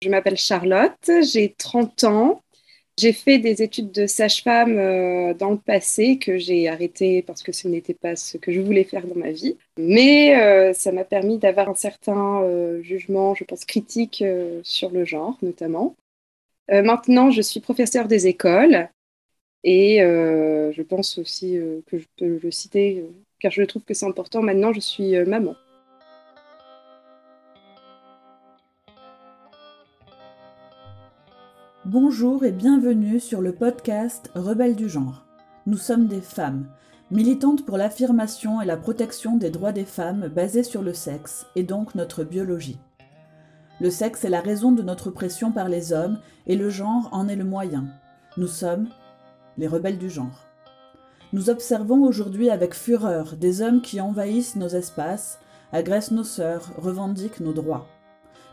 Je m'appelle Charlotte, j'ai 30 ans. J'ai fait des études de sage-femme euh, dans le passé que j'ai arrêté parce que ce n'était pas ce que je voulais faire dans ma vie. Mais euh, ça m'a permis d'avoir un certain euh, jugement, je pense, critique sur le genre notamment. maintenant, je suis professeure des écoles et je pense aussi que je peux le citer car je trouve que c'est important. Maintenant, je suis maman. Bonjour et bienvenue sur le podcast Rebelles du genre. Nous sommes des femmes, militantes pour l'affirmation et la protection des droits des femmes basés sur le sexe et donc notre biologie. Le sexe est la raison de notre oppression par les hommes et le genre en est le moyen. Nous sommes les rebelles du genre. Nous observons aujourd'hui avec fureur des hommes qui envahissent nos espaces, agressent nos sœurs, revendiquent nos droits.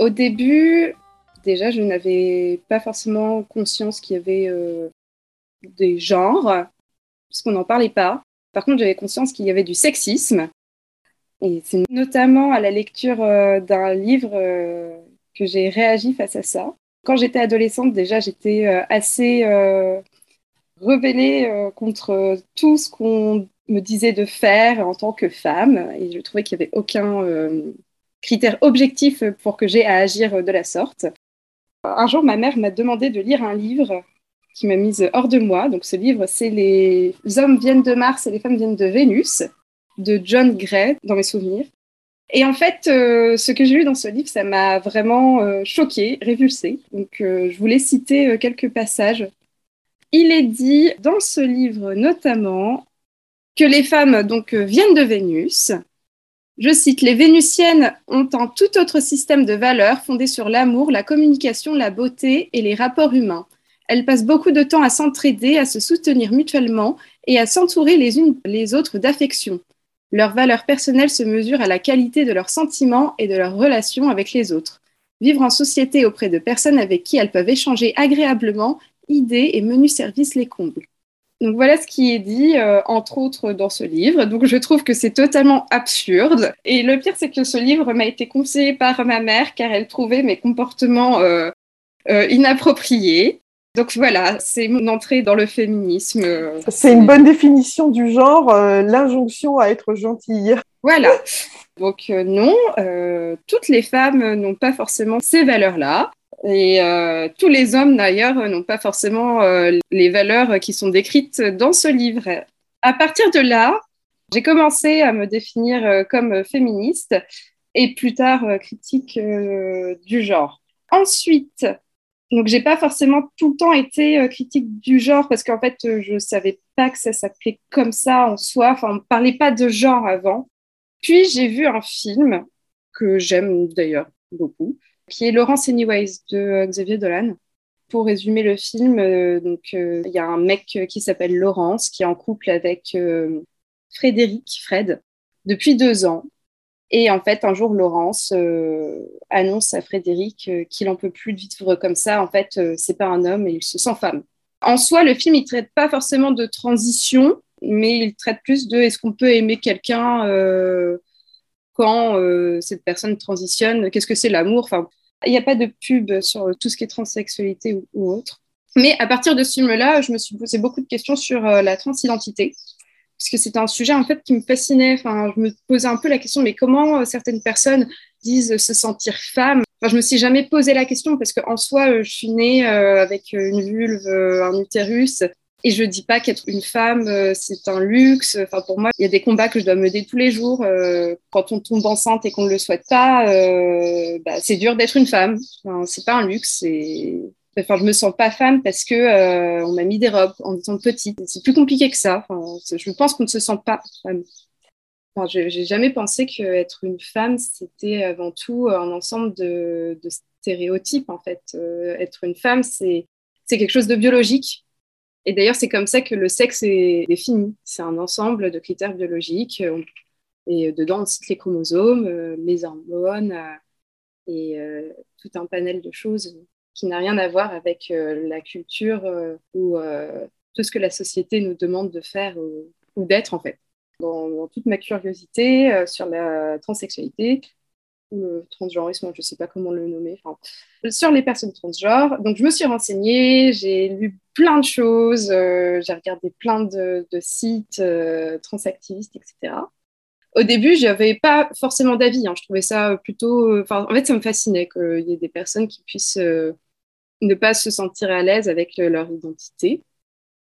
Au début, déjà, je n'avais pas forcément conscience qu'il y avait euh, des genres, parce qu'on n'en parlait pas. Par contre, j'avais conscience qu'il y avait du sexisme. Et c'est notamment à la lecture euh, d'un livre euh, que j'ai réagi face à ça. Quand j'étais adolescente, déjà, j'étais assez rebellée contre tout ce qu'on me disait de faire en tant que femme. Et je trouvais qu'il n'y avait aucun critères objectifs pour que j'ai à agir de la sorte. Un jour, ma mère m'a demandé de lire un livre qui m'a mise hors de moi. Donc, ce livre, c'est Les hommes viennent de Mars et les femmes viennent de Vénus, de John Gray, dans mes souvenirs. Et en fait, euh, ce que j'ai lu dans ce livre, ça m'a vraiment euh, choquée, révulsée. Donc, euh, je voulais citer quelques passages. Il est dit dans ce livre notamment que les femmes donc viennent de Vénus, je cite, Les Vénusiennes ont un tout autre système de valeurs fondé sur l'amour, la communication, la beauté et les rapports humains. Elles passent beaucoup de temps à s'entraider, à se soutenir mutuellement et à s'entourer les unes les autres d'affection. Leurs valeurs personnelles se mesurent à la qualité de leurs sentiments et de leurs relations avec les autres. Vivre en société auprès de personnes avec qui elles peuvent échanger agréablement, idées et menus services les comblent. Donc voilà ce qui est dit, euh, entre autres, dans ce livre. Donc je trouve que c'est totalement absurde. Et le pire, c'est que ce livre m'a été conseillé par ma mère car elle trouvait mes comportements euh, euh, inappropriés. Donc voilà, c'est mon entrée dans le féminisme. C'est une bonne définition du genre, l'injonction à être gentille. Voilà. Donc non, toutes les femmes n'ont pas forcément ces valeurs-là. Et euh, tous les hommes, d'ailleurs, n'ont pas forcément euh, les valeurs qui sont décrites dans ce livre. À partir de là, j'ai commencé à me définir euh, comme féministe et plus tard critique du genre. Ensuite, donc j'ai pas forcément tout le temps été critique du genre parce qu'en fait, je savais pas que ça s'appelait comme ça en soi. Enfin, on parlait pas de genre avant. Puis j'ai vu un film que j'aime d'ailleurs beaucoup, qui est Laurence Anyways de euh, Xavier Dolan. Pour résumer le film, euh, euh, il y a un mec qui s'appelle Laurence qui est en couple avec Frédéric, Fred, depuis deux ans. Et en fait, un jour, Laurence annonce à Frédéric qu'il en peut plus de vivre comme ça. En fait, c'est pas un homme et il se sent femme. En soi, le film, il traite pas forcément de transition, mais il traite plus de est-ce qu'on peut aimer quelqu'un quand euh, cette personne transitionne, qu'est-ce que c'est l'amour? Enfin, il n'y a pas de pub sur tout ce qui est transsexualité ou, autre. Mais à partir de ce film-là, je me suis posé beaucoup de questions sur euh, la transidentité, parce que c'était un sujet en fait qui me fascinait. Enfin, je me posais un peu la question, mais comment euh, certaines personnes disent se sentir femme? Enfin, je me suis jamais posé la question parce qu'en soi, je suis née avec une vulve, un utérus, et je dis pas qu'être une femme, euh, c'est un luxe. Enfin, pour moi, il y a des combats que je dois mener tous les jours. Euh, quand on tombe enceinte et qu'on ne le souhaite pas, euh, bah, c'est dur d'être une femme. Enfin, c'est pas un luxe. C'est... Enfin, je me sens pas femme parce que on m'a mis des robes en étant petite. C'est plus compliqué que ça. Enfin, je pense qu'on ne se sent pas femme. Enfin, j'ai jamais pensé qu'être une femme, c'était avant tout un ensemble de, stéréotypes, en fait. Être une femme, c'est quelque chose de biologique. Et d'ailleurs, c'est comme ça que le sexe est défini. C'est un ensemble de critères biologiques. Et dedans, on cite les chromosomes, euh, les hormones euh, et tout un panel de choses qui n'a rien à voir avec la culture ou tout ce que la société nous demande de faire ou d'être, en fait dans, toute ma curiosité euh, sur la transsexualité ou le transgenrisme, je ne sais pas comment le nommer, sur les personnes transgenres. Donc, je me suis renseignée, j'ai lu plein de choses, euh, j'ai regardé plein de, sites euh, transactivistes, etc. Au début, je n'avais pas forcément d'avis. Hein. Je trouvais ça plutôt. en fait, ça me fascinait qu'il y ait des personnes qui puissent ne pas se sentir à l'aise avec leur identité.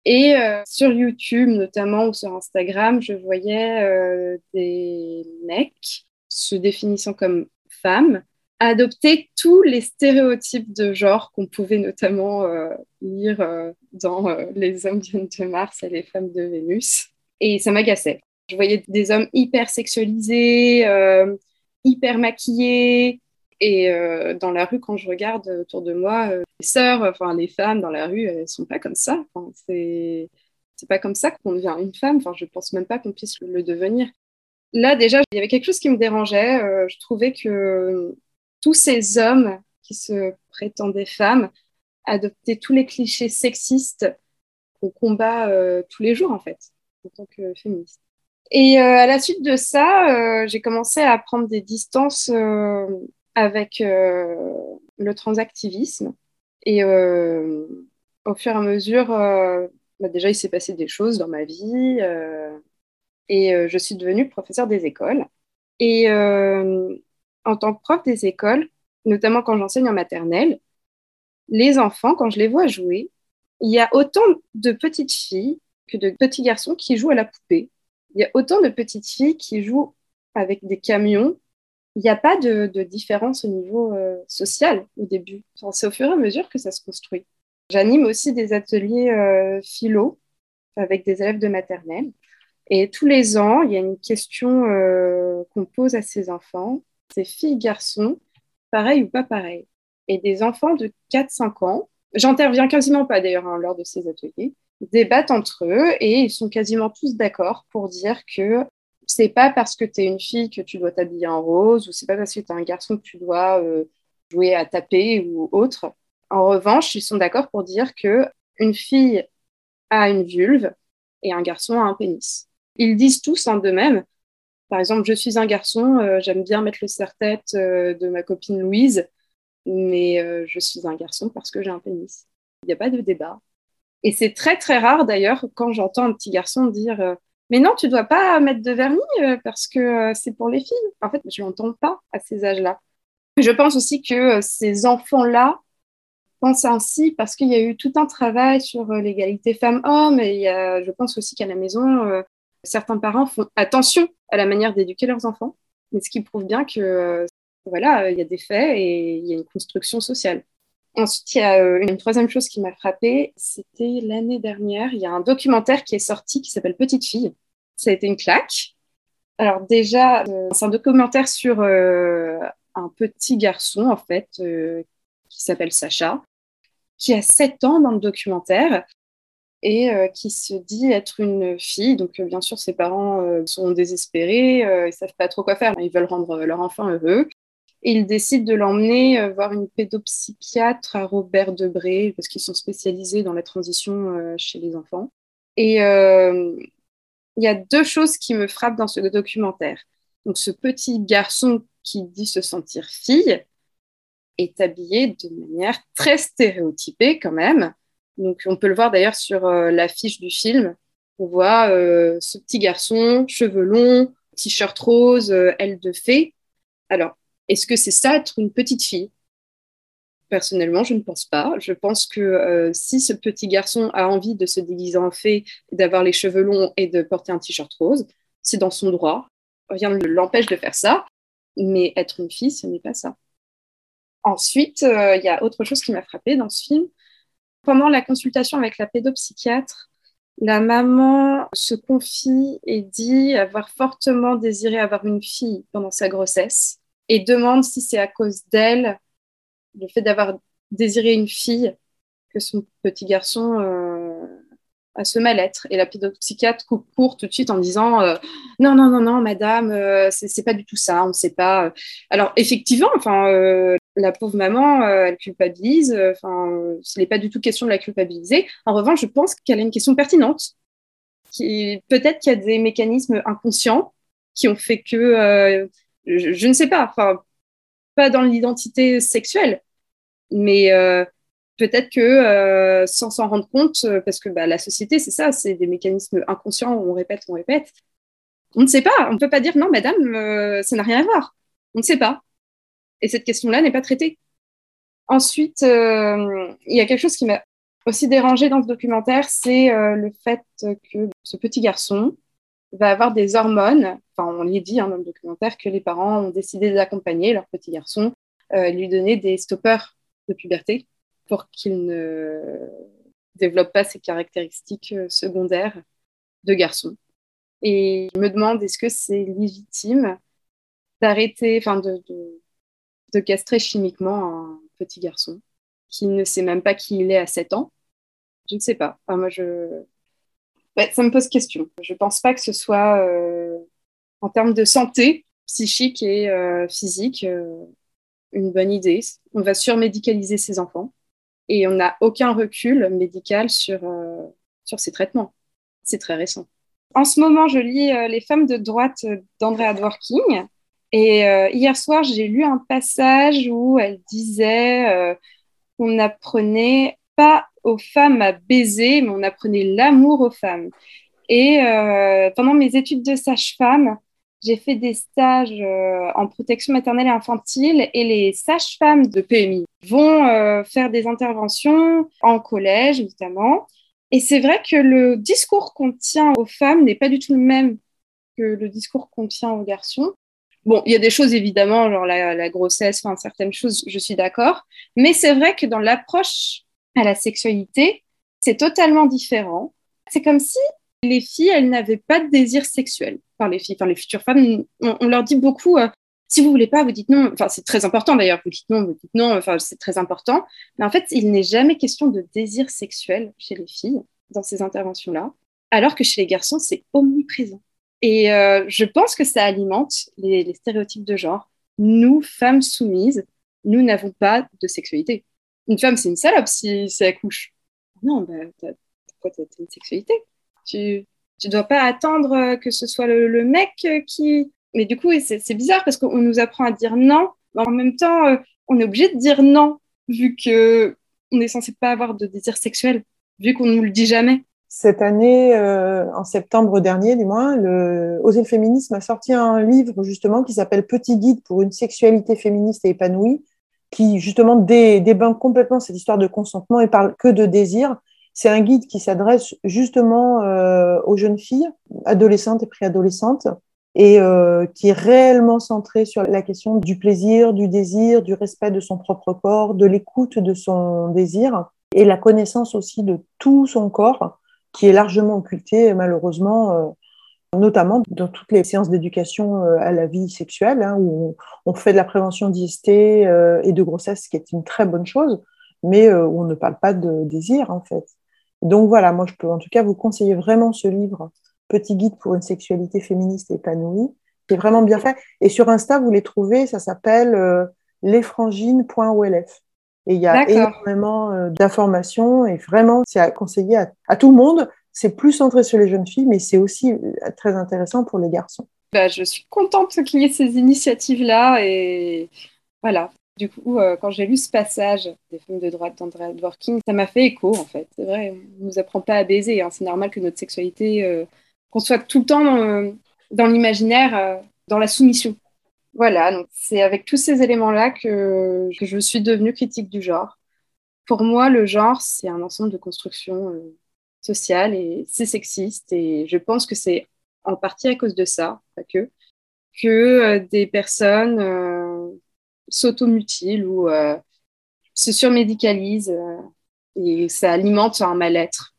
Et euh, sur YouTube notamment ou sur Instagram, je voyais euh, des mecs se définissant comme femmes adopter tous les stéréotypes de genre qu'on pouvait notamment euh, lire dans Les hommes viennent de Mars et les femmes de Vénus. Et ça m'agaçait. Je voyais des hommes hyper sexualisés, hyper maquillés, et euh, dans la rue, quand je regarde autour de moi, euh, les sœurs, enfin les femmes dans la rue, elles sont pas comme ça. Enfin, c'est pas comme ça qu'on devient une femme. Enfin, je pense même pas qu'on puisse le devenir. Là, déjà, il y avait quelque chose qui me dérangeait. Euh, je trouvais que tous ces hommes qui se prétendaient femmes adoptaient tous les clichés sexistes qu'on combat tous les jours, en fait, en tant que féministe. Et à la suite de ça, j'ai commencé à prendre des distances avec euh, le transactivisme. Et euh, au fur et à mesure, euh, bah, déjà, il s'est passé des choses dans ma vie. Et je suis devenue professeure des écoles. Et en tant que prof des écoles, notamment quand j'enseigne en maternelle, les enfants, quand je les vois jouer, il y a autant de petites filles que de petits garçons qui jouent à la poupée. Il y a autant de petites filles qui jouent avec des camions il n'y a pas de, différence au niveau euh, social au début. c'est au fur et à mesure que ça se construit. J'anime aussi des ateliers euh, philo avec des élèves de maternelle. Et tous les ans, il y a une question euh, qu'on pose à ces enfants. C'est filles, garçons, pareil ou pas pareil. Et des enfants de 4-5 ans, j'interviens quasiment pas d'ailleurs hein, lors de ces ateliers, débattent entre eux et ils sont quasiment tous d'accord pour dire que c'est pas parce que tu es une fille que tu dois t'habiller en rose ou c'est pas parce que tu es un garçon que tu dois euh, jouer à taper ou autre. En revanche, ils sont d'accord pour dire que une fille a une vulve et un garçon a un pénis. Ils disent tous en d'eux-mêmes. Par exemple, je suis un garçon, euh, j'aime bien mettre le serre-tête euh, de ma copine Louise, mais je suis un garçon parce que j'ai un pénis. Il n'y a pas de débat. Et c'est très très rare d'ailleurs quand j'entends un petit garçon dire mais non, tu dois pas mettre de vernis euh, parce que euh, c'est pour les filles. En fait, je l'entends pas à ces âges-là. Je pense aussi que euh, ces enfants-là pensent ainsi parce qu'il y a eu tout un travail sur l'égalité femmes-hommes et je pense aussi qu'à la maison, certains parents font attention à la manière d'éduquer leurs enfants, mais ce qui prouve bien que voilà, il y a des faits et il y a une construction sociale. Ensuite, il y a euh, une troisième chose qui m'a frappée, c'était l'année dernière, il y a un documentaire qui est sorti qui s'appelle Petite fille. Ça a été une claque. Alors déjà, euh, c'est un documentaire sur euh, un petit garçon, en fait, qui s'appelle Sacha, qui a 7 ans dans le documentaire et qui se dit être une fille. Donc, bien sûr, ses parents sont désespérés, ils savent pas trop quoi faire, ils veulent rendre leur enfant heureux. Et il décide de l'emmener euh, voir une pédopsychiatre à Robert Debré, parce qu'ils sont spécialisés dans la transition euh, chez les enfants. Et euh, il y a deux choses qui me frappent dans ce documentaire. Donc, ce petit garçon qui dit se sentir fille est habillé de manière très stéréotypée quand même. Donc, on peut le voir d'ailleurs sur l'affiche du film. On voit ce petit garçon, cheveux longs, t-shirt rose, aile de fée. Alors, est-ce que c'est ça être une petite fille? Personnellement, je ne pense pas. Je pense que euh, si ce petit garçon a envie de se déguiser en fée, d'avoir les cheveux longs et de porter un t-shirt rose, c'est dans son droit. Rien ne l'empêche de faire ça. Mais être une fille, ce n'est pas ça. Ensuite, euh, il y a autre chose qui m'a frappée dans ce film. Pendant la consultation avec la pédopsychiatre, la maman se confie et dit avoir fortement désiré avoir une fille pendant sa grossesse et demande si c'est à cause d'elle, le fait d'avoir désiré une fille, que son petit garçon euh, a ce mal-être. Et la pédopsychiatre coupe court tout de suite en disant euh, non, non, non, non, madame, euh, c'est pas du tout ça, on ne sait pas. Alors, effectivement, enfin, la pauvre maman, elle culpabilise. Enfin, ce n'est pas du tout question de la culpabiliser. En revanche, je pense qu'elle a une question pertinente. Peut-être qu'il y a des mécanismes inconscients qui ont fait que je, ne sais pas, pas dans l'identité sexuelle, mais euh, peut-être que euh, sans s'en rendre compte, euh, parce que bah, la société, c'est ça, c'est des mécanismes inconscients on répète, on répète. On ne sait pas, on ne peut pas dire non, madame, ça n'a rien à voir. On ne sait pas. Et cette question-là n'est pas traitée. Ensuite, il y a quelque chose qui m'a aussi dérangé dans ce documentaire, c'est le fait que ce petit garçon, va avoir des hormones. Enfin, on lui dit hein, dans le documentaire que les parents ont décidé d'accompagner leur petit garçon, euh, lui donner des stoppeurs de puberté pour qu'il ne développe pas ses caractéristiques euh, secondaires de garçon. Et je me demande est-ce que c'est légitime d'arrêter, enfin de, castrer chimiquement un petit garçon qui ne sait même pas qui il est à 7 ans. Je ne sais pas. Enfin, moi, je, ça me pose question. Je ne pense pas que ce soit, euh, en termes de santé psychique et euh, physique, euh, une bonne idée. On va surmédicaliser ces enfants et on n'a aucun recul médical sur, sur ces traitements. C'est très récent. En ce moment, je lis Les femmes de droite d'Andrea Dworkin. Et hier soir, j'ai lu un passage où elle disait qu'on apprenait pas aux femmes à baiser, mais on apprenait l'amour aux femmes. Et euh, pendant mes études de sage-femme, j'ai fait des stages euh, en protection maternelle et infantile et les sages-femmes de PMI vont euh, faire des interventions en collège notamment. Et c'est vrai que le discours qu'on tient aux femmes n'est pas du tout le même que le discours qu'on tient aux garçons. Bon, il y a des choses évidemment, genre la, grossesse, enfin certaines choses, je suis d'accord. Mais c'est vrai que dans l'approche à la sexualité, c'est totalement différent. C'est comme si les filles, elles n'avaient pas de désir sexuel. Enfin, les filles, enfin, les futures femmes, on, leur dit beaucoup, euh, si vous voulez pas, vous dites non. Enfin, c'est très important d'ailleurs, vous dites non, vous dites non, enfin, c'est très important. Mais en fait, il n'est jamais question de désir sexuel chez les filles dans ces interventions-là, alors que chez les garçons, c'est omniprésent. Et euh, je pense que ça alimente les, stéréotypes de genre. Nous, femmes soumises, nous n'avons pas de sexualité une femme, c'est une salope si, si elle couche. Non, bah, pourquoi tu as une sexualité? Tu ne dois pas attendre euh, que ce soit le, mec euh, qui. Mais du coup, c'est bizarre parce qu'on nous apprend à dire non. Mais en même temps, on est obligé de dire non, vu que on est censé pas avoir de désir sexuel, vu qu'on nous le dit jamais. Cette année, en septembre dernier, du moins, le Oser le féminisme a sorti un livre justement qui s'appelle Petit guide pour une sexualité féministe et épanouie, qui justement débanque complètement cette histoire de consentement et parle que de désir. C'est un guide qui s'adresse justement euh, aux jeunes filles, adolescentes et préadolescentes, et euh, qui est réellement centré sur la question du plaisir, du désir, du respect de son propre corps, de l'écoute de son désir et la connaissance aussi de tout son corps, qui est largement occulté malheureusement euh, notamment dans toutes les séances d'éducation euh, à la vie sexuelle, hein, où on, fait de la prévention d'IST euh, et de grossesse, ce qui est une très bonne chose, mais où on ne parle pas de désir, en fait. Donc voilà, moi, je peux en tout cas vous conseiller vraiment ce livre, Petit guide pour une sexualité féministe épanouie, qui est vraiment bien fait. Et sur Insta, vous les trouvez, ça s'appelle euh, lesfrangines.olf. Et il y a énormément d'informations et vraiment, c'est à conseiller à tout le monde c'est plus centré sur les jeunes filles, mais c'est aussi euh, très intéressant pour les garçons. Bah, je suis contente qu'il y ait ces initiatives-là. Et voilà. Du coup, euh, quand j'ai lu ce passage des femmes de droite d'Andrea Dworkin, ça m'a fait écho, en fait. C'est vrai, on ne nous apprend pas à baiser. Hein. C'est normal que notre sexualité, euh, qu'on soit tout le temps dans, l'imaginaire, dans la soumission. Voilà, donc c'est avec tous ces éléments-là que, je suis devenue critique du genre. Pour moi, le genre, c'est un ensemble de constructions social et c'est sexiste. Et je pense que c'est en partie à cause de ça, pas que, que euh, des personnes euh, s'automutilent ou euh, se surmédicalisent et ça alimente un mal-être.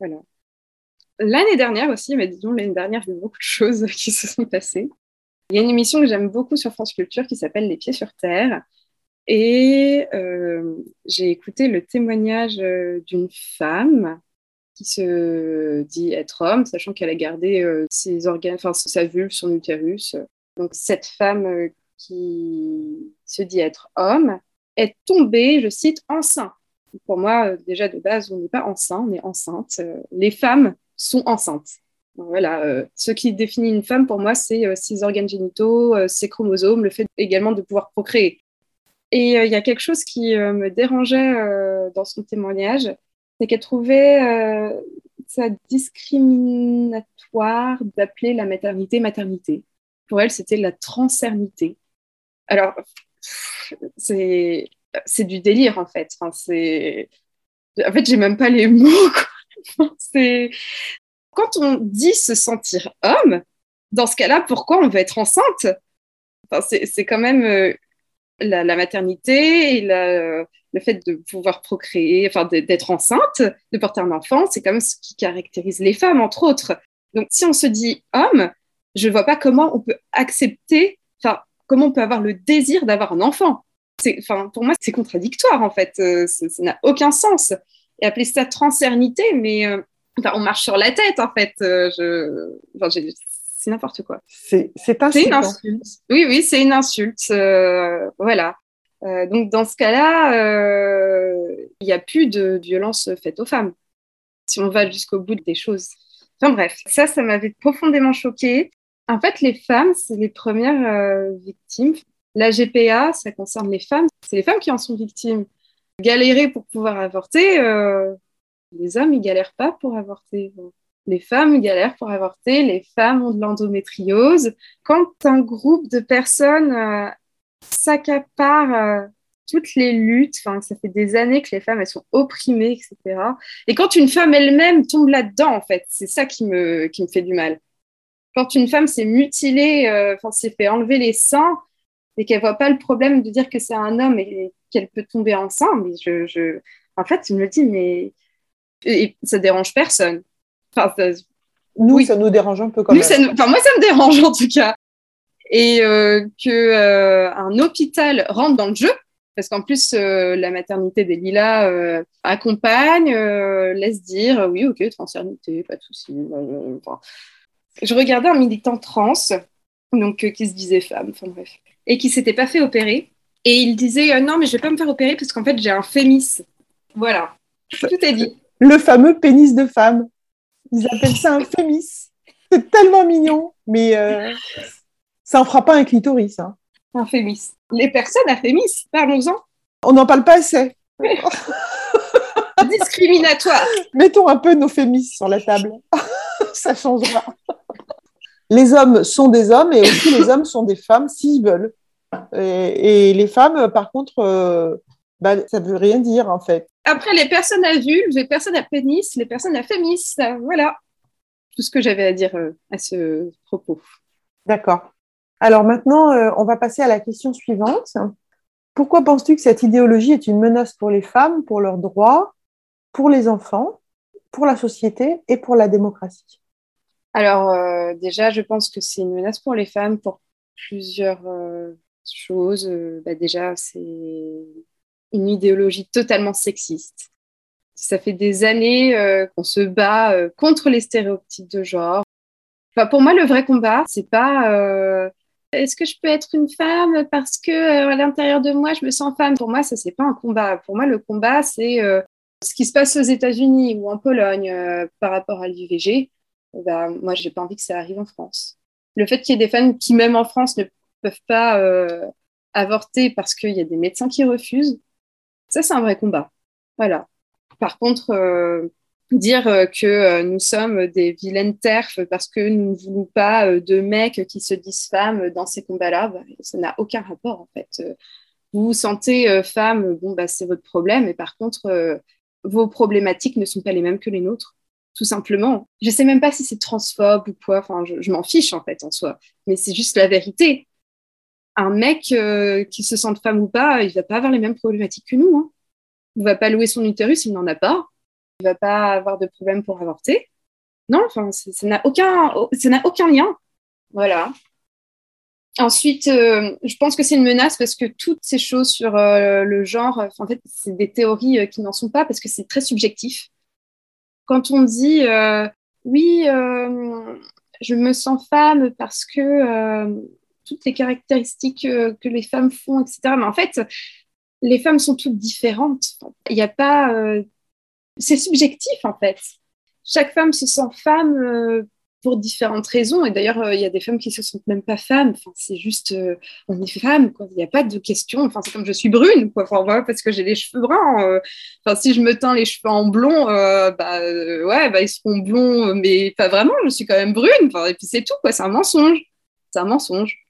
Voilà. l'année dernière aussi, mais disons l'année dernière, il y a eu beaucoup de choses qui se sont passées. Il y a une émission que j'aime beaucoup sur France Culture qui s'appelle Les Pieds sur Terre. Et euh, j'ai écouté le témoignage euh, d'une femme qui se dit être homme, sachant qu'elle a gardé euh, ses organes, enfin sa vulve, son utérus. Donc cette femme qui se dit être homme est tombée, je cite, enceinte. Pour moi, déjà de base, on n'est pas enceinte, on est enceinte. Les femmes sont enceintes. Voilà, ce qui définit une femme pour moi, c'est ses organes génitaux, ses chromosomes, le fait également de pouvoir procréer. Et euh, il y a quelque chose qui euh, me dérangeait euh, dans son témoignage, c'est qu'elle trouvait ça discriminatoire d'appeler la maternité maternité. Pour elle, c'était la transernité. Alors, c'est du délire en fait. En fait, j'ai même pas les mots. c'est quand on dit se sentir homme, dans ce cas-là, pourquoi on veut être enceinte? Enfin, c'est quand même la, maternité et le fait de pouvoir procréer, enfin d'être enceinte, de porter un enfant, c'est quand même ce qui caractérise les femmes, entre autres. Donc, si on se dit homme, je ne vois pas comment on peut accepter, enfin, comment on peut avoir le désir d'avoir un enfant. Enfin, pour moi, c'est contradictoire, en fait. Euh, ça n'a aucun sens. Et appeler ça transernité, mais euh, on marche sur la tête, en fait. Euh, je, enfin, c'est n'importe quoi. C'est une insulte. Oui, oui, c'est une insulte. Euh, voilà. Euh, donc dans ce cas-là, il n'y a plus de violence faite aux femmes. Si on va jusqu'au bout des choses. Enfin bref, ça, ça m'avait profondément choquée. En fait, les femmes, c'est les premières victimes. La GPA, ça concerne les femmes. C'est les femmes qui en sont victimes. Galérer pour pouvoir avorter, les hommes, ils galèrent pas pour avorter les femmes galèrent pour avorter, les femmes ont de l'endométriose. Quand un groupe de personnes euh, s'accapare euh, toutes les luttes, ça fait des années que les femmes elles sont opprimées, etc. Et quand une femme elle-même tombe là-dedans, en fait, c'est ça qui me, qui me fait du mal. Quand une femme s'est mutilée, euh, enfin, s'est fait enlever les seins et qu'elle voit pas le problème de dire que c'est un homme et qu'elle peut tomber enceinte, je, en fait, je me dis, mais et ça dérange personne nous, ça nous dérange un peu quand même. moi, ça me dérange en tout cas. Et euh, que euh, un hôpital rentre dans le jeu, parce qu'en plus, euh, la maternité des Lilas euh, accompagne, laisse dire oui, ok, transernité, pas de souci. je regardais un militant trans, donc qui se disait femme, enfin bref, et qui s'était pas fait opérer. Et il disait non, mais je vais pas me faire opérer parce qu'en fait, j'ai un fémis. Voilà, tout est dit. Le fameux pénis de femme. Ils appellent ça un fémis. C'est tellement mignon, mais euh, ça en fera pas un clitoris. Hein. Un fémis. Les personnes à fémis, parlons-en. On n'en parle pas assez. Discriminatoire. Mettons un peu nos fémis sur la table. ça changera. Les hommes sont des hommes et aussi les hommes sont des femmes s'ils veulent. Et, les femmes, par contre, euh, bah, ça ne veut rien dire en fait. Après, les personnes à vulve, les personnes à pénis, les personnes à fémis, voilà tout ce que j'avais à dire euh, à ce propos. D'accord. Alors maintenant, euh, on va passer à la question suivante. Pourquoi penses-tu que cette idéologie est une menace pour les femmes, pour leurs droits, pour les enfants, pour la société et pour la démocratie? Alors euh, déjà, je pense que c'est une menace pour les femmes pour plusieurs choses. Bah, déjà, c'est une idéologie totalement sexiste. Ça fait des années euh, qu'on se bat euh, contre les stéréotypes de genre. Enfin, pour moi, le vrai combat, c'est pas euh, est-ce que je peux être une femme parce que à l'intérieur de moi, je me sens femme? Pour moi, ça c'est pas un combat. Pour moi, le combat, c'est ce qui se passe aux États-Unis ou en Pologne par rapport à l'IVG. Bah, moi, j'ai pas envie que ça arrive en France. Le fait qu'il y ait des femmes qui, même en France, ne peuvent pas avorter parce qu'il y a des médecins qui refusent, ça, c'est un vrai combat. Voilà. Par contre, euh, dire euh, que euh, nous sommes des vilaines terfs parce que nous ne voulons pas de mecs qui se disent femmes dans ces combats-là, bah, ça n'a aucun rapport en fait. Vous vous sentez femme, bon, bah, c'est votre problème, et par contre, vos problématiques ne sont pas les mêmes que les nôtres, tout simplement. Je ne sais même pas si c'est transphobe ou quoi, enfin, je, je m'en fiche en fait en soi, mais c'est juste la vérité un mec euh, qui se sente femme ou pas, il va pas avoir les mêmes problématiques que nous. Hein. Il va pas louer son utérus, il n'en a pas. Il va pas avoir de problème pour avorter. non, enfin, ça n'a aucun, n'a aucun lien. Voilà. Ensuite, euh, je pense que c'est une menace parce que toutes ces choses sur euh, le genre, en fait, c'est des théories qui n'en sont pas parce que c'est très subjectif. Quand on dit oui, je me sens femme parce que toutes les caractéristiques que les femmes font, etc. Mais en fait, les femmes sont toutes différentes. Il n'y a pas. c'est subjectif en fait. Chaque femme se sent femme pour différentes raisons. Et d'ailleurs, euh, il y a des femmes qui se sentent même pas femmes. Enfin, c'est juste, euh, on est femme. Il n'y a pas de question. Enfin, c'est comme je suis brune, quoi. Parce que j'ai les cheveux bruns. Euh. Enfin, si je me teins les cheveux en blond, bah, ouais, bah, ils seront blonds, mais pas vraiment. Je suis quand même brune. Enfin, et puis c'est tout, quoi. C'est un mensonge. C'est un mensonge.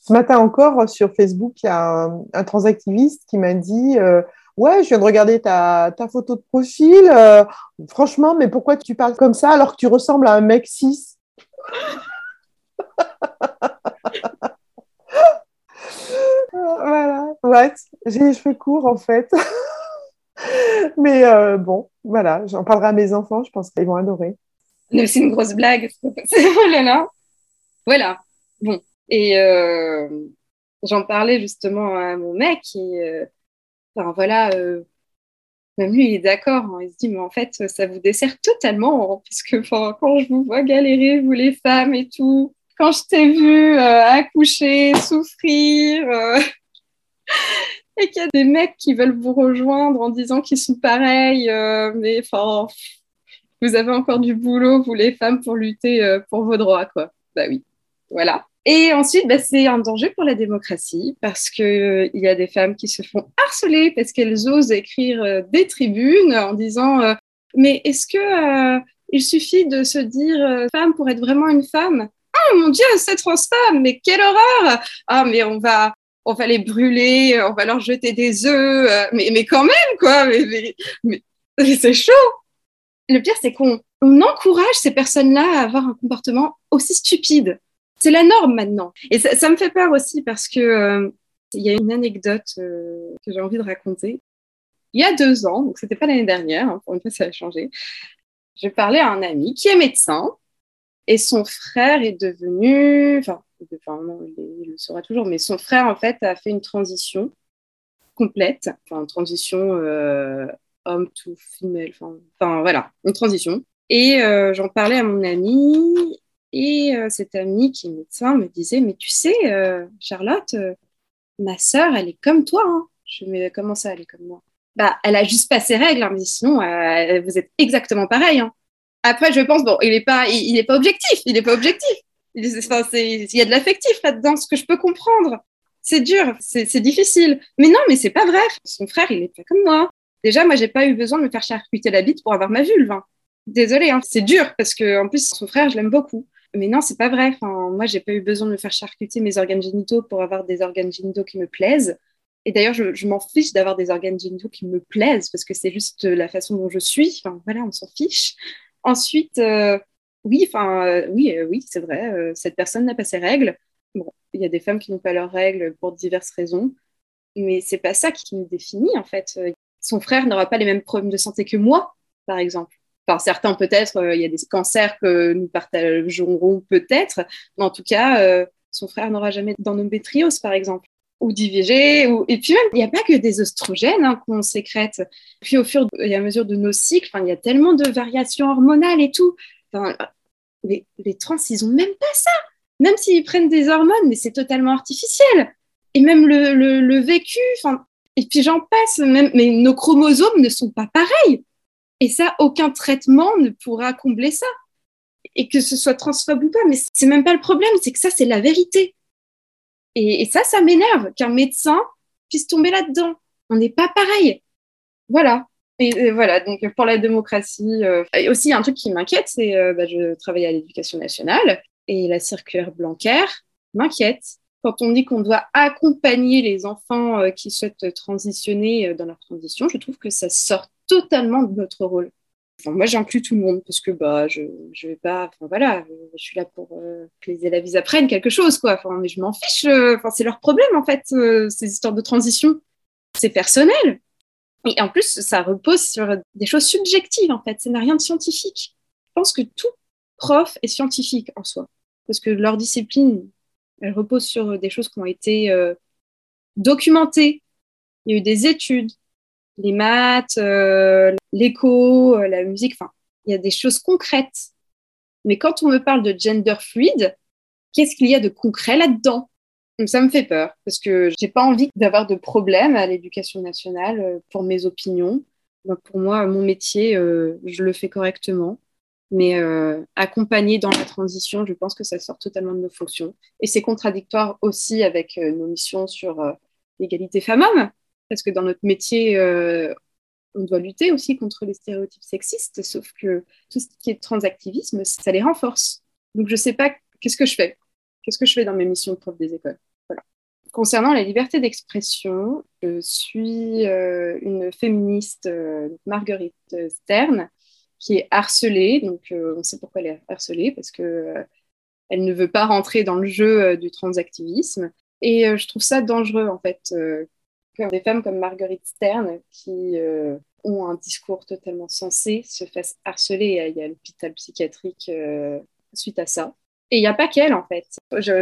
Ce matin encore, sur Facebook, il y a un, transactiviste qui m'a dit Ouais, je viens de regarder ta, ta photo de profil. franchement, mais pourquoi tu parles comme ça alors que tu ressembles à un mec cis? Voilà, ouais, j'ai les cheveux courts en fait. Mais euh, bon, voilà, j'en parlerai à mes enfants, je pense qu'ils vont adorer. C'est une grosse blague. oh là là. Voilà. Bon. Et euh, j'en parlais justement à mon mec et euh, voilà, même lui, il est d'accord. Hein. Il se dit, mais en fait, ça vous dessert totalement, hein, puisque quand je vous vois galérer, vous les femmes et tout, quand je t'ai vu euh, accoucher, souffrir, euh, et qu'il y a des mecs qui veulent vous rejoindre en disant qu'ils sont pareils, euh, mais enfin, vous avez encore du boulot, vous les femmes, pour lutter pour vos droits, quoi. Bah oui, voilà. Et ensuite, bah, c'est un danger pour la démocratie parce qu'il euh, y a des femmes qui se font harceler parce qu'elles osent écrire euh, des tribunes en disant euh, Mais est-ce que il suffit de se dire femme pour être vraiment une femme? Oh mon Dieu, c'est transfemme, mais quelle horreur! Ah, mais on va, on va les brûler, on va leur jeter des œufs, mais, mais quand même, quoi, mais, mais, c'est chaud. Le pire, c'est qu'on encourage ces personnes-là à avoir un comportement aussi stupide c'est la norme maintenant. Et ça, me fait peur aussi parce que euh, y a une anecdote euh, que j'ai envie de raconter. Il y a deux ans, donc c'était pas l'année dernière, hein, pour une fois ça a changé. J'ai parlé à un ami qui est médecin et son frère est devenu, enfin, il, le sera toujours, mais son frère en fait a fait une transition complète, enfin une transition euh, homme to femelle, enfin voilà, une transition. Et j'en parlais à mon ami et euh, cet ami qui est médecin me disait, mais tu sais, euh, Charlotte, euh, ma sœur, elle est comme toi. Hein. Je me comment ça, elle est comme moi? Bah, elle a juste pas ses règles, hein, mais sinon, vous êtes exactement pareil. Hein. Après, je pense, bon, il n'est pas, il, pas objectif, il n'est pas objectif. Il, il y a de l'affectif là-dedans, ce que je peux comprendre. C'est dur, c'est difficile. Mais non, mais c'est pas vrai. Son frère, il est pas comme moi. Déjà, moi, j'ai pas eu besoin de me faire charcuter la bite pour avoir ma vulve. Désolée, c'est dur parce que en plus, son frère, je l'aime beaucoup. Mais non, c'est pas vrai. Enfin, moi, j'ai pas eu besoin de me faire charcuter mes organes génitaux pour avoir des organes génitaux qui me plaisent. Et d'ailleurs, je, m'en fiche d'avoir des organes génitaux qui me plaisent parce que c'est juste la façon dont je suis. Voilà, on s'en fiche. Ensuite, euh, oui, enfin, euh, oui, euh, oui, c'est vrai. cette personne n'a pas ses règles. Il y a des femmes qui n'ont pas leurs règles pour diverses raisons, mais c'est pas ça qui me définit en fait. Son frère n'aura pas les mêmes problèmes de santé que moi, par exemple. Enfin, certains peut-être, euh, il y a des cancers que nous partagerons peut-être, mais en tout cas, euh, son frère n'aura jamais d'endométriose, par exemple, ou d'IVG. Ou... Et puis même, il n'y a pas que des oestrogènes hein, qu'on sécrète. Puis au fur et à mesure de nos cycles, il y a tellement de variations hormonales et tout. les, les trans, ils n'ont même pas ça. Même s'ils prennent des hormones, mais c'est totalement artificiel. Et même le, le, le vécu, et puis j'en passe, mais nos chromosomes ne sont pas pareils. Et ça, aucun traitement ne pourra combler ça. Et que ce soit transphobe ou pas, mais c'est même pas le problème, c'est que ça, c'est la vérité. Et, ça, ça m'énerve qu'un médecin puisse tomber là-dedans. On n'est pas pareil. Voilà. Et, voilà, donc pour la démocratie, euh, et aussi un truc qui m'inquiète, c'est euh, bah, je travaille à l'éducation nationale et la circulaire Blanquer m'inquiète. Quand on dit qu'on doit accompagner les enfants euh, qui souhaitent transitionner dans leur transition, je trouve que ça sort totalement de notre rôle. moi, j'inclus tout le monde parce que bah, je ne vais pas. Enfin, voilà, je suis là pour euh, que les élèves apprennent quelque chose, quoi. Mais je m'en fiche. Euh, enfin, c'est leur problème, en fait, euh, ces histoires de transition. C'est personnel. Et en plus, ça repose sur des choses subjectives, en fait. Ça n'a rien de scientifique. Je pense que tout profs et scientifiques en soi. Parce que leur discipline, elle repose sur des choses qui ont été documentées. Il y a eu des études, les maths, euh, l'éco, euh, la musique, enfin, il y a des choses concrètes. Mais quand on me parle de gender fluide, qu'est-ce qu'il y a de concret là-dedans? Ça me fait peur parce que j'ai pas envie d'avoir de problème à l'éducation nationale pour mes opinions. pour moi, mon métier, je le fais correctement. Mais euh, accompagner dans la transition, je pense que ça sort totalement de nos fonctions. Et c'est contradictoire aussi avec euh, nos missions sur euh, l'égalité femmes-hommes, parce que dans notre métier, euh, on doit lutter aussi contre les stéréotypes sexistes, sauf que tout ce qui est transactivisme, ça les renforce. Donc je ne sais pas qu'est-ce que je fais? Qu'est-ce que je fais dans mes missions de prof des écoles? Concernant la liberté d'expression, je suis une féministe, Marguerite Stern, qui est harcelée. Donc, euh, on sait pourquoi elle est harcelée, parce que euh, elle ne veut pas rentrer dans le jeu euh, du transactivisme. Et je trouve ça dangereux, en fait, des femmes comme Marguerite Stern, qui ont un discours totalement sensé, se fassent harceler. Il y a l'hôpital psychiatrique suite à ça. Et il n'y a pas qu'elle, en fait.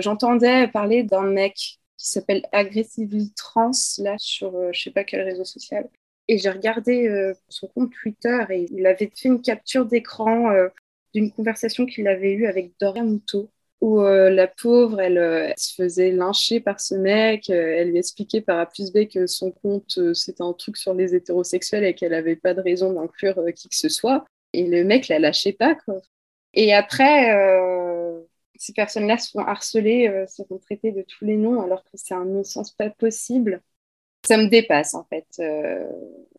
J'entendais parler d'un mec qui s'appelle Aggressively Trans, là, sur je sais pas quel réseau social, et j'ai regardé euh, son compte Twitter et il avait fait une capture d'écran euh, d'une conversation qu'il avait eue avec Doria Muto, où euh, la pauvre, elle, se faisait lyncher par ce mec. elle lui expliquait par A plus B que son compte, c'était un truc sur les hétérosexuels et qu'elle n'avait pas de raison d'inclure qui que ce soit. Et le mec la lâchait pas, quoi. Et après, ces personnes-là se font harceler, se font traiter de tous les noms alors que c'est un non-sens pas possible ça me dépasse en fait. Euh,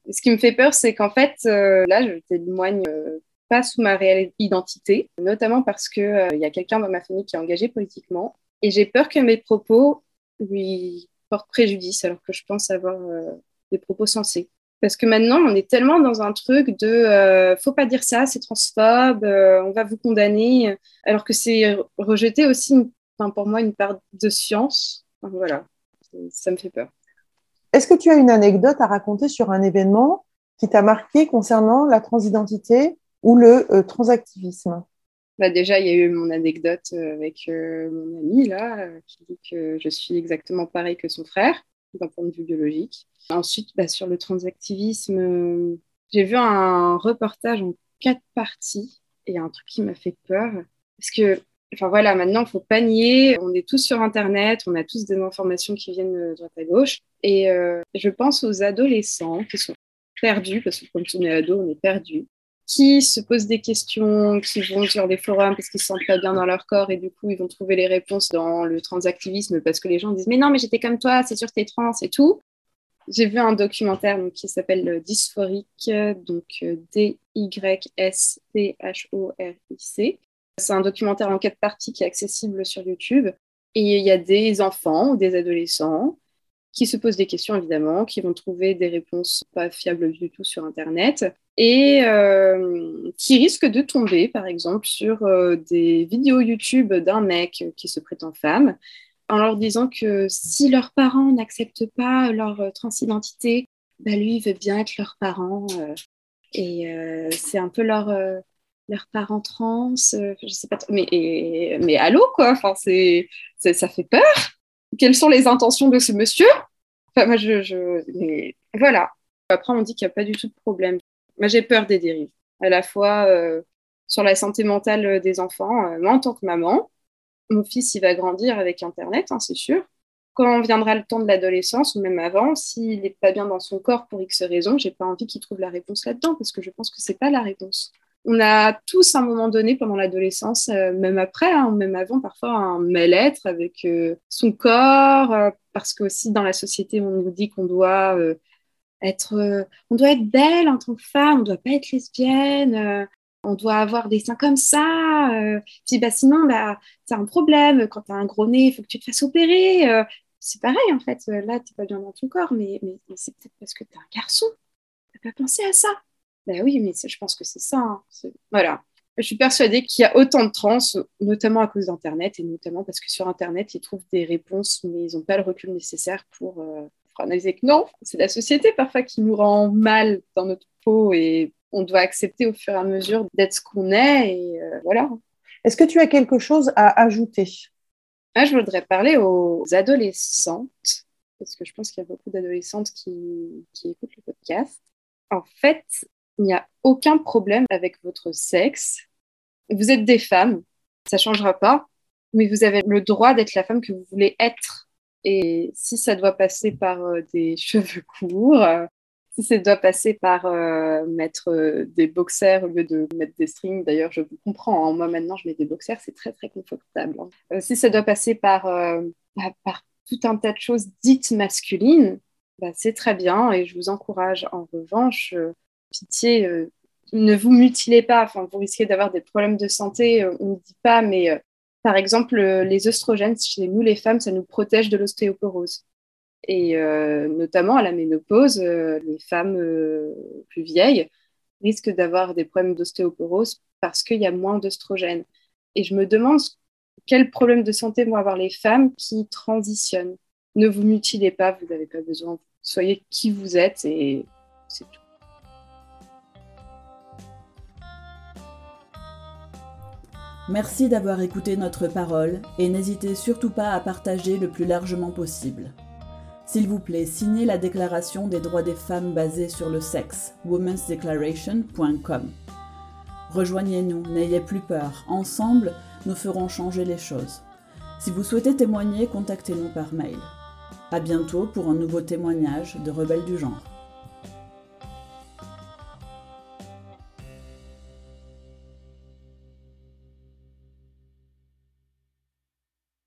ce qui me fait peur, c'est qu'en fait, euh, là, je témoigne euh, pas sous ma réelle identité, notamment parce qu'il il y a quelqu'un dans ma famille qui est engagé politiquement, et j'ai peur que mes propos lui portent préjudice, alors que je pense avoir des propos sensés. Parce que maintenant, on est tellement dans un truc de faut pas dire ça, c'est transphobe, on va vous condamner, alors que c'est rejeter aussi, pour moi, une part de science. voilà, ça me fait peur. Est-ce que tu as une anecdote à raconter sur un événement qui t'a marqué concernant la transidentité ou le euh, transactivisme bah déjà, il y a eu mon anecdote euh, avec euh, mon ami là, qui dit que je suis exactement pareil que son frère, d'un point de vue biologique. Ensuite, bah, sur le transactivisme, j'ai vu un reportage en quatre parties et un truc qui m'a fait peur. Parce que Enfin voilà, maintenant, il faut pas nier. On est tous sur Internet, on a tous des informations qui viennent de droite à gauche. Et je pense aux adolescents qui sont perdus, parce que comme on est ado, on est perdus, qui se posent des questions, qui vont sur des forums parce qu'ils se sentent pas bien dans leur corps et du coup, ils vont trouver les réponses dans le transactivisme parce que les gens disent Mais non, mais j'étais comme toi, c'est sûr t'es trans et tout. J'ai vu un documentaire donc, qui s'appelle Dysphorique, donc euh, D-Y-S-T-H-O-R-I-C. C'est un documentaire en quatre parties qui est accessible sur YouTube. Et il y a des enfants ou des adolescents qui se posent des questions, évidemment, qui vont trouver des réponses pas fiables du tout sur Internet et euh, qui risquent de tomber, par exemple, sur euh, des vidéos YouTube d'un mec qui se prétend femme en leur disant que si leurs parents n'acceptent pas leur transidentité, bah lui, veut bien être leur parent. Euh, et c'est un peu leur, leurs parents trans, euh, je sais pas, mais, mais allô, quoi, enfin, c'est, ça fait peur. Quelles sont les intentions de ce monsieur? Enfin, moi, je, je voilà. Après, on dit qu'il n'y a pas du tout de problème. Moi, j'ai peur des dérives, à la fois euh, sur la santé mentale des enfants. Euh, moi, en tant que maman, mon fils, il va grandir avec Internet, hein, c'est sûr. Quand viendra le temps de l'adolescence, ou même avant, s'il n'est pas bien dans son corps pour X raisons, j'ai pas envie qu'il trouve la réponse là-dedans, parce que je pense que c'est pas la réponse on a tous à un moment donné pendant l'adolescence, euh, même après, hein, même avant, parfois un mal-être avec euh, son corps, euh, parce qu'aussi dans la société, on nous dit qu'on doit être, on doit être belle en tant que femme, on doit pas être lesbienne, on doit avoir des seins comme ça. puis bah, sinon, bah, c'est un problème. Quand tu as un gros nez, il faut que tu te fasses opérer. c'est pareil en fait. Là, tu pas bien dans ton corps, mais, mais, c'est peut-être parce que tu es un garçon. Tu pas pensé à ça. Ben oui, mais je pense que c'est ça. Hein. Voilà. Je suis persuadée qu'il y a autant de trans, notamment à cause d'Internet, et notamment parce que sur Internet, ils trouvent des réponses, mais ils n'ont pas le recul nécessaire pour, euh, analyser que non, c'est la société parfois qui nous rend mal dans notre peau, et on doit accepter au fur et à mesure d'être ce qu'on est, et euh, voilà. Est-ce que tu as quelque chose à ajouter? Ah, Je voudrais parler aux adolescentes, parce que je pense qu'il y a beaucoup d'adolescentes qui, qui écoutent le podcast. En fait, il n'y a aucun problème avec votre sexe. Vous êtes des femmes, ça ne changera pas, mais vous avez le droit d'être la femme que vous voulez être. Et si ça doit passer par euh, des cheveux courts, euh, si ça doit passer par euh, mettre des boxers au lieu de mettre des strings, d'ailleurs, je vous comprends. Hein. Moi, maintenant, je mets des boxers, c'est très, très confortable. Hein. si ça doit passer par, bah, par tout un tas de choses dites masculines, bah, c'est très bien et je vous encourage. En revanche, pitié, ne vous mutilez pas. Vous risquez d'avoir des problèmes de santé. on ne dit pas, mais par exemple, euh, les oestrogènes chez nous, les femmes, ça nous protège de l'ostéoporose. Et euh, notamment à la ménopause, euh, les femmes plus vieilles risquent d'avoir des problèmes d'ostéoporose parce qu'il y a moins d'oestrogènes. Et je me demande quel problème de santé vont avoir les femmes qui transitionnent. Ne vous mutilez pas, vous n'avez pas besoin. Soyez qui vous êtes et c'est tout. Merci d'avoir écouté notre parole et n'hésitez surtout pas à partager le plus largement possible. S'il vous plaît, signez la déclaration des droits des femmes basée sur le sexe, womensdeclaration.com. Rejoignez-nous, n'ayez plus peur, ensemble, nous ferons changer les choses. Si vous souhaitez témoigner, contactez-nous par mail. À bientôt pour un nouveau témoignage de Rebelles du genre.